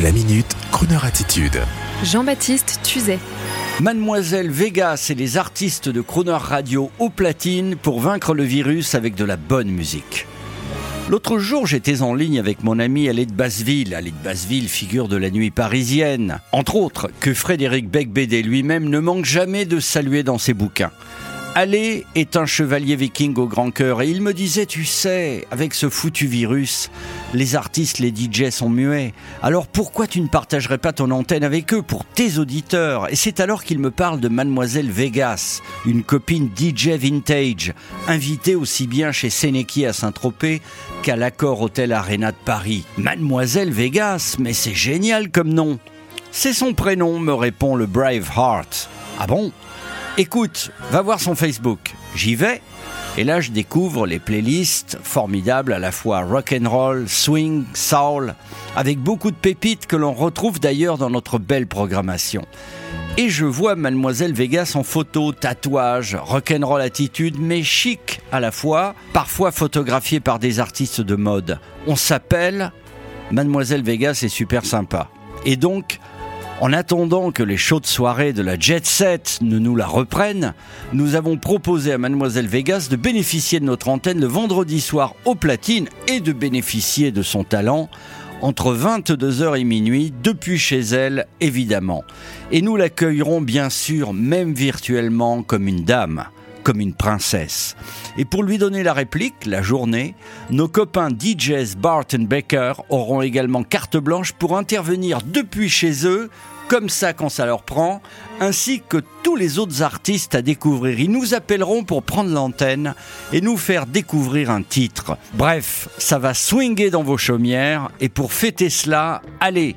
La minute, Kroneur attitude. Jean-Baptiste Tuzet. Mademoiselle Vegas et les artistes de Croner Radio au platine pour vaincre le virus avec de la bonne musique. L'autre jour, j'étais en ligne avec mon ami Allée de Basseville. Allée de Basseville, figure de la nuit parisienne. Entre autres, que Frédéric Becbédé lui-même ne manque jamais de saluer dans ses bouquins. Allé est un chevalier viking au grand cœur et il me disait, tu sais, avec ce foutu virus, les artistes, les DJ sont muets. Alors pourquoi tu ne partagerais pas ton antenne avec eux pour tes auditeurs? Et c'est alors qu'il me parle de Mademoiselle Vegas, une copine DJ vintage, invitée aussi bien chez Seneki à Saint-Tropez qu'à l'accord Hôtel Arena de Paris. Mademoiselle Vegas, mais c'est génial comme nom. C'est son prénom, me répond le Brave Heart. Ah bon? Écoute, va voir son Facebook. J'y vais. Et là, je découvre les playlists formidables à la fois rock and roll, swing, soul, avec beaucoup de pépites que l'on retrouve d'ailleurs dans notre belle programmation. Et je vois Mademoiselle Vegas en photo, tatouage, rock'n'roll attitude, mais chic à la fois, parfois photographiée par des artistes de mode. On s'appelle Mademoiselle Vegas est super sympa. Et donc, en attendant que les chaudes soirées de la Jet Set ne nous la reprennent, nous avons proposé à Mademoiselle Vegas de bénéficier de notre antenne le vendredi soir au platine et de bénéficier de son talent entre 22h et minuit, depuis chez elle, évidemment. Et nous l'accueillerons bien sûr, même virtuellement, comme une dame comme une princesse. Et pour lui donner la réplique, la journée, nos copains DJs Barton Baker auront également carte blanche pour intervenir depuis chez eux comme ça quand ça leur prend, ainsi que tous les autres artistes à découvrir. Ils nous appelleront pour prendre l'antenne et nous faire découvrir un titre. Bref, ça va swinger dans vos chaumières et pour fêter cela, allez,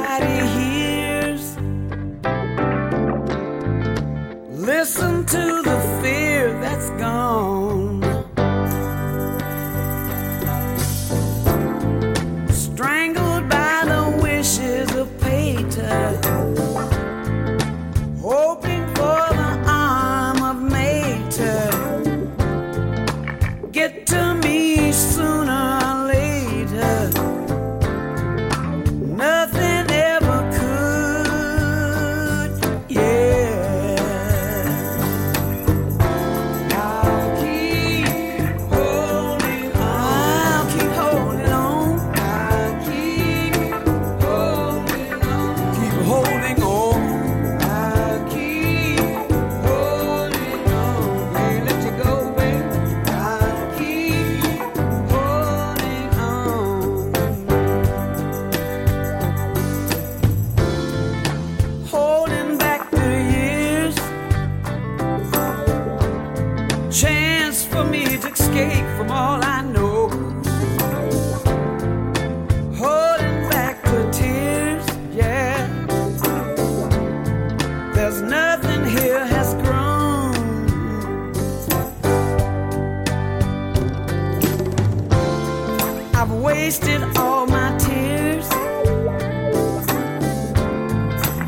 I've wasted all my tears.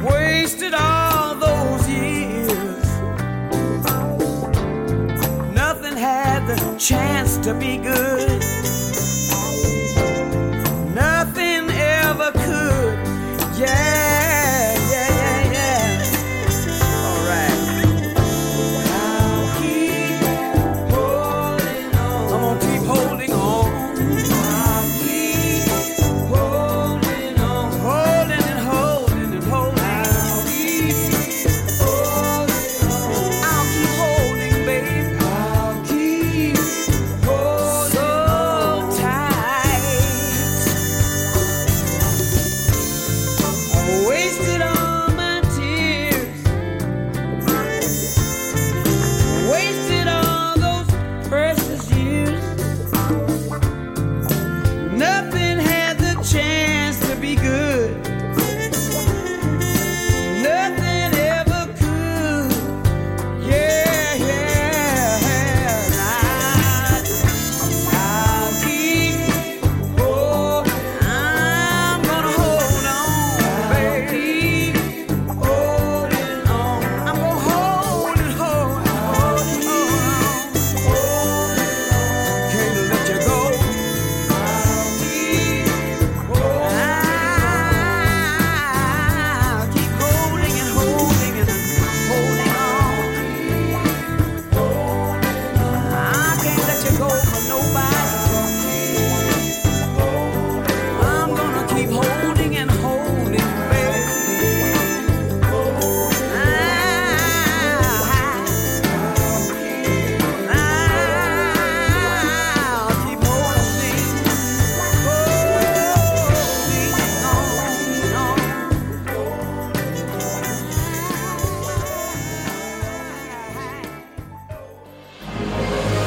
Wasted all those years. Nothing had the chance to be good.